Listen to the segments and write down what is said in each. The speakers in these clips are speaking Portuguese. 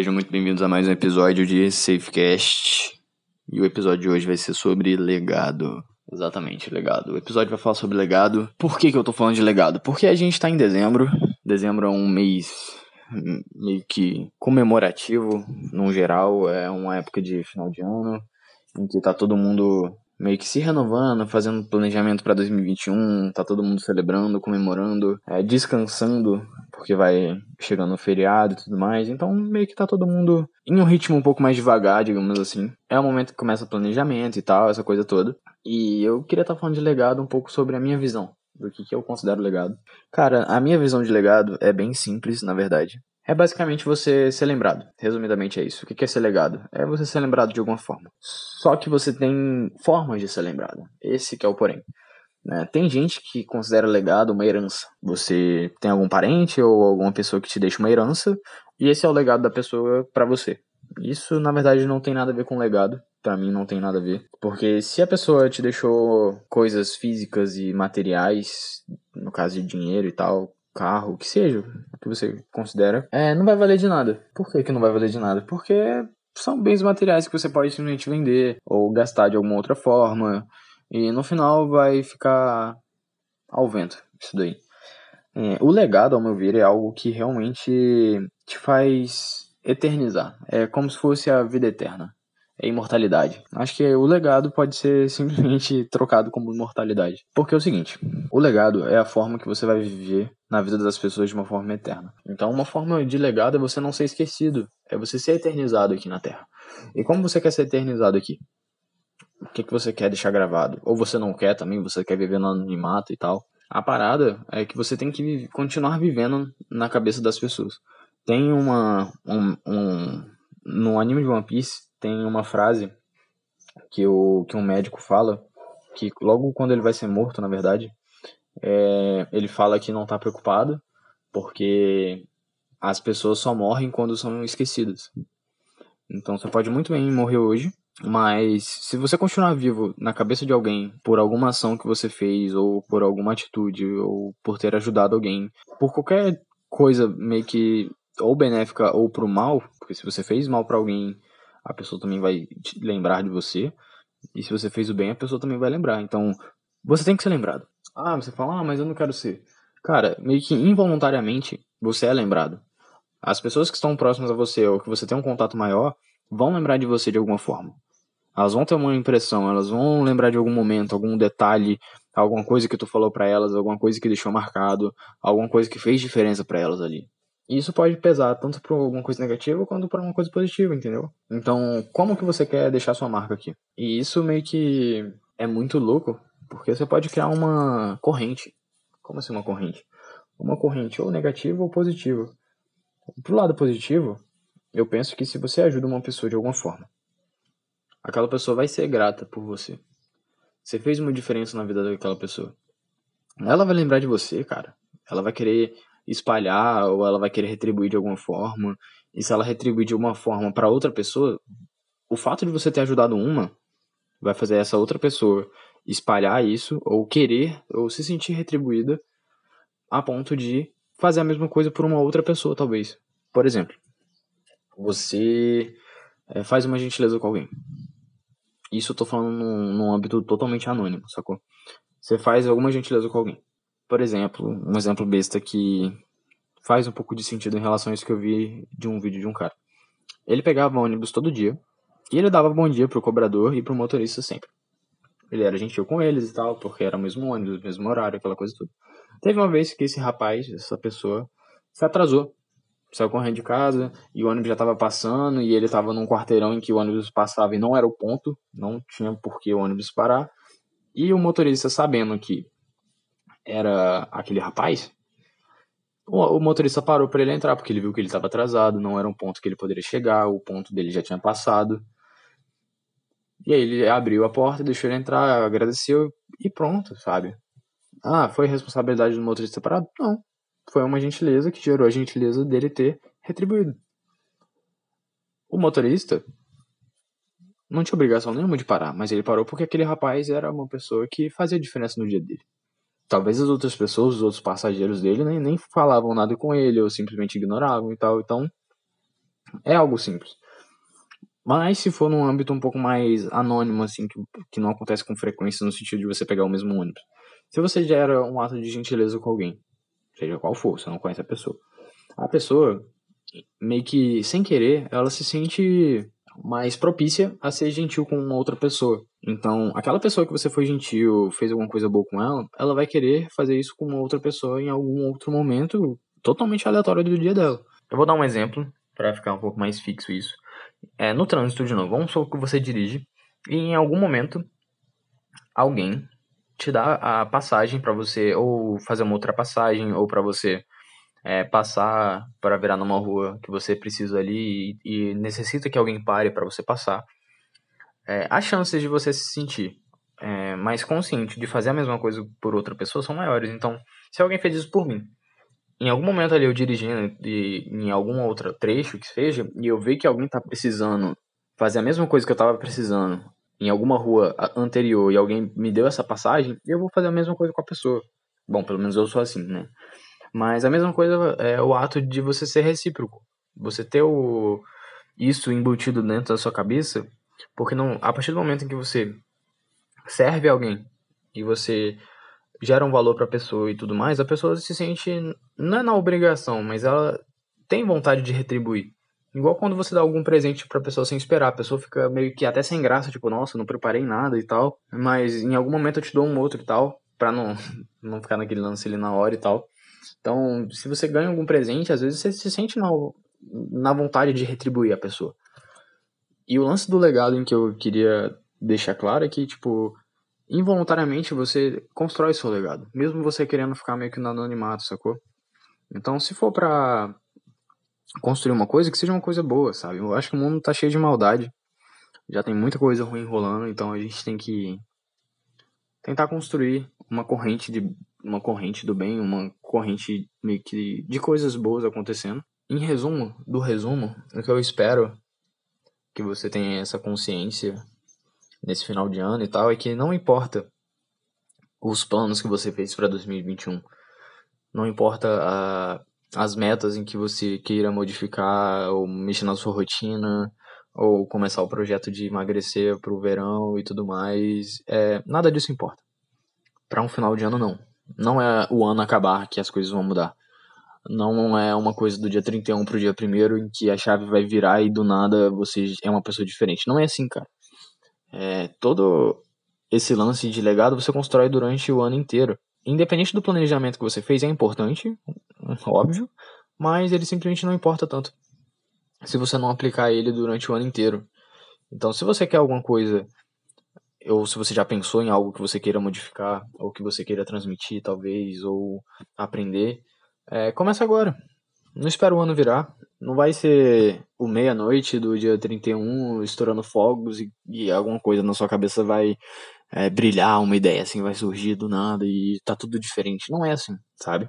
Sejam muito bem-vindos a mais um episódio de Safecast. E o episódio de hoje vai ser sobre legado. Exatamente, legado. O episódio vai falar sobre legado. Por que, que eu tô falando de legado? Porque a gente tá em dezembro. Dezembro é um mês meio que comemorativo, no geral. É uma época de final de ano em que tá todo mundo meio que se renovando, fazendo planejamento para 2021, tá todo mundo celebrando, comemorando, é, descansando, porque vai chegando o feriado e tudo mais. Então, meio que tá todo mundo em um ritmo um pouco mais devagar, digamos assim. É o momento que começa o planejamento e tal, essa coisa toda. E eu queria estar tá falando de legado um pouco sobre a minha visão do que, que eu considero legado. Cara, a minha visão de legado é bem simples, na verdade. É basicamente você ser lembrado. Resumidamente é isso. O que é ser legado? É você ser lembrado de alguma forma. Só que você tem formas de ser lembrado. Esse que é o porém. Né? Tem gente que considera legado uma herança. Você tem algum parente ou alguma pessoa que te deixa uma herança e esse é o legado da pessoa para você. Isso na verdade não tem nada a ver com legado. Para mim não tem nada a ver, porque se a pessoa te deixou coisas físicas e materiais, no caso de dinheiro e tal, carro, que seja, o que você considera, é, não vai valer de nada. Por que, que não vai valer de nada? Porque são bens materiais que você pode simplesmente vender ou gastar de alguma outra forma e no final vai ficar ao vento isso daí. É, o legado, ao meu ver, é algo que realmente te faz eternizar. É como se fosse a vida eterna é imortalidade. Acho que o legado pode ser simplesmente trocado como imortalidade. Porque é o seguinte: o legado é a forma que você vai viver na vida das pessoas de uma forma eterna. Então, uma forma de legado é você não ser esquecido, é você ser eternizado aqui na Terra. E como você quer ser eternizado aqui? O que, que você quer deixar gravado? Ou você não quer também, você quer viver no anonimato e tal. A parada é que você tem que continuar vivendo na cabeça das pessoas. Tem uma. Um, um, no anime de One Piece, tem uma frase que, o, que um médico fala, que logo quando ele vai ser morto, na verdade, é, ele fala que não está preocupado, porque as pessoas só morrem quando são esquecidas. Então você pode muito bem morrer hoje, mas se você continuar vivo na cabeça de alguém por alguma ação que você fez, ou por alguma atitude, ou por ter ajudado alguém, por qualquer coisa meio que ou benéfica ou pro mal, porque se você fez mal para alguém a pessoa também vai lembrar de você. E se você fez o bem, a pessoa também vai lembrar. Então, você tem que ser lembrado. Ah, você fala, ah, mas eu não quero ser. Cara, meio que involuntariamente, você é lembrado. As pessoas que estão próximas a você ou que você tem um contato maior vão lembrar de você de alguma forma. Elas vão ter uma impressão, elas vão lembrar de algum momento, algum detalhe, alguma coisa que tu falou para elas, alguma coisa que deixou marcado, alguma coisa que fez diferença para elas ali. E isso pode pesar tanto para alguma coisa negativa quanto para uma coisa positiva, entendeu? Então, como que você quer deixar sua marca aqui? E isso meio que é muito louco, porque você pode criar uma corrente. Como assim uma corrente? Uma corrente ou negativa ou positiva. Pro lado positivo, eu penso que se você ajuda uma pessoa de alguma forma, aquela pessoa vai ser grata por você. Você fez uma diferença na vida daquela pessoa. Ela vai lembrar de você, cara. Ela vai querer espalhar ou ela vai querer retribuir de alguma forma. E se ela retribuir de alguma forma para outra pessoa, o fato de você ter ajudado uma vai fazer essa outra pessoa espalhar isso ou querer ou se sentir retribuída a ponto de fazer a mesma coisa por uma outra pessoa, talvez. Por exemplo, você é, faz uma gentileza com alguém. Isso eu tô falando num, num âmbito totalmente anônimo, sacou? Você faz alguma gentileza com alguém. Por exemplo, um exemplo besta que faz um pouco de sentido em relação a isso que eu vi de um vídeo de um cara. Ele pegava ônibus todo dia e ele dava bom dia pro cobrador e pro motorista sempre. Ele era gentil com eles e tal, porque era o mesmo ônibus, o mesmo horário, aquela coisa toda. Teve uma vez que esse rapaz, essa pessoa, se atrasou. Saiu correndo de casa e o ônibus já estava passando e ele estava num quarteirão em que o ônibus passava e não era o ponto, não tinha por que o ônibus parar. E o motorista, sabendo que era aquele rapaz, o, o motorista parou para ele entrar, porque ele viu que ele estava atrasado, não era um ponto que ele poderia chegar, o ponto dele já tinha passado. E aí ele abriu a porta, deixou ele entrar, agradeceu e pronto, sabe? Ah, foi responsabilidade do motorista parado? Não. Foi uma gentileza que gerou a gentileza dele ter retribuído. O motorista não tinha obrigação nenhuma de parar, mas ele parou porque aquele rapaz era uma pessoa que fazia diferença no dia dele. Talvez as outras pessoas, os outros passageiros dele, nem, nem falavam nada com ele, ou simplesmente ignoravam e tal. Então, É algo simples. Mas se for num âmbito um pouco mais anônimo, assim, que, que não acontece com frequência no sentido de você pegar o mesmo ônibus. Se você gera um ato de gentileza com alguém, seja qual for, você não conhece a pessoa. A pessoa, meio que sem querer, ela se sente mais propícia a ser gentil com uma outra pessoa. Então, aquela pessoa que você foi gentil, fez alguma coisa boa com ela, ela vai querer fazer isso com uma outra pessoa em algum outro momento totalmente aleatório do dia dela. Eu vou dar um exemplo para ficar um pouco mais fixo isso. É, no trânsito de novo, vamos supor que você dirige e em algum momento alguém te dá a passagem para você ou fazer uma ultrapassagem ou para você é, passar para virar numa rua que você precisa ali e, e necessita que alguém pare para você passar, é, as chances de você se sentir é, mais consciente de fazer a mesma coisa por outra pessoa são maiores. Então, se alguém fez isso por mim, em algum momento ali eu dirigindo e, em algum outro trecho que seja, e eu ver que alguém está precisando fazer a mesma coisa que eu estava precisando em alguma rua anterior e alguém me deu essa passagem, eu vou fazer a mesma coisa com a pessoa. Bom, pelo menos eu sou assim, né? Mas a mesma coisa é o ato de você ser recíproco. Você ter o, isso embutido dentro da sua cabeça, porque não, a partir do momento em que você serve alguém e você gera um valor para a pessoa e tudo mais, a pessoa se sente não é na obrigação, mas ela tem vontade de retribuir. Igual quando você dá algum presente pra pessoa sem esperar, a pessoa fica meio que até sem graça, tipo, nossa, não preparei nada e tal, mas em algum momento eu te dou um outro e tal, pra não, não ficar naquele lance ali na hora e tal. Então, se você ganha algum presente, às vezes você se sente na, na vontade de retribuir a pessoa. E o lance do legado em que eu queria deixar claro é que, tipo, involuntariamente você constrói seu legado, mesmo você querendo ficar meio que no anonimato, sacou? Então, se for pra construir uma coisa, que seja uma coisa boa, sabe? Eu acho que o mundo tá cheio de maldade. Já tem muita coisa ruim rolando, então a gente tem que tentar construir uma corrente de uma corrente do bem, uma corrente meio que de coisas boas acontecendo. Em resumo, do resumo, o que eu espero que você tenha essa consciência nesse final de ano e tal é que não importa os planos que você fez para 2021, não importa a, as metas em que você queira modificar ou mexer na sua rotina ou começar o projeto de emagrecer para o verão e tudo mais, é, nada disso importa. Para um final de ano não. Não é o ano acabar que as coisas vão mudar. Não é uma coisa do dia 31 pro dia 1 em que a chave vai virar e do nada você é uma pessoa diferente. Não é assim, cara. É, todo esse lance de legado você constrói durante o ano inteiro. Independente do planejamento que você fez, é importante, óbvio, mas ele simplesmente não importa tanto se você não aplicar ele durante o ano inteiro. Então, se você quer alguma coisa, ou se você já pensou em algo que você queira modificar, ou que você queira transmitir, talvez, ou aprender, é, começa agora. Não espera o ano virar. Não vai ser o meia-noite do dia 31 estourando fogos e, e alguma coisa na sua cabeça vai é, brilhar, uma ideia assim vai surgir do nada e tá tudo diferente. Não é assim, sabe?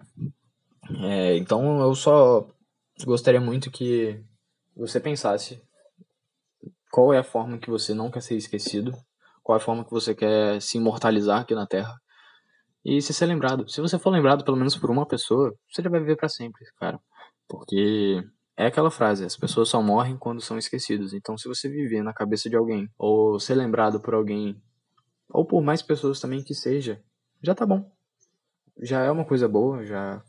É, então eu só gostaria muito que você pensasse qual é a forma que você não quer ser esquecido, qual é a forma que você quer se imortalizar aqui na Terra e se ser lembrado. Se você for lembrado pelo menos por uma pessoa, você já vai viver para sempre, cara. Porque é aquela frase, as pessoas só morrem quando são esquecidas. Então, se você viver na cabeça de alguém, ou ser lembrado por alguém, ou por mais pessoas também que seja, já tá bom. Já é uma coisa boa, já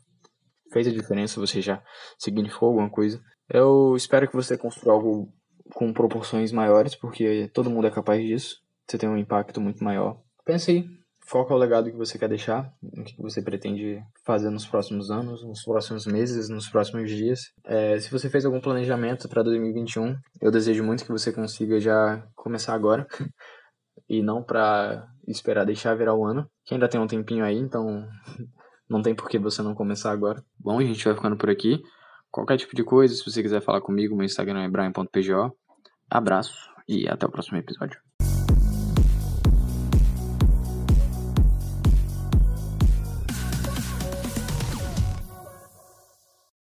fez a diferença, você já significou alguma coisa. Eu espero que você construa algo com proporções maiores, porque todo mundo é capaz disso. Você tem um impacto muito maior. Pense aí, Foca o legado que você quer deixar, o que você pretende fazer nos próximos anos, nos próximos meses, nos próximos dias. É, se você fez algum planejamento para 2021, eu desejo muito que você consiga já começar agora e não para esperar deixar virar o ano, que ainda tem um tempinho aí, então não tem por que você não começar agora. Bom, a gente vai ficando por aqui. Qualquer tipo de coisa, se você quiser falar comigo, meu Instagram é brian.pgo. Abraço e até o próximo episódio.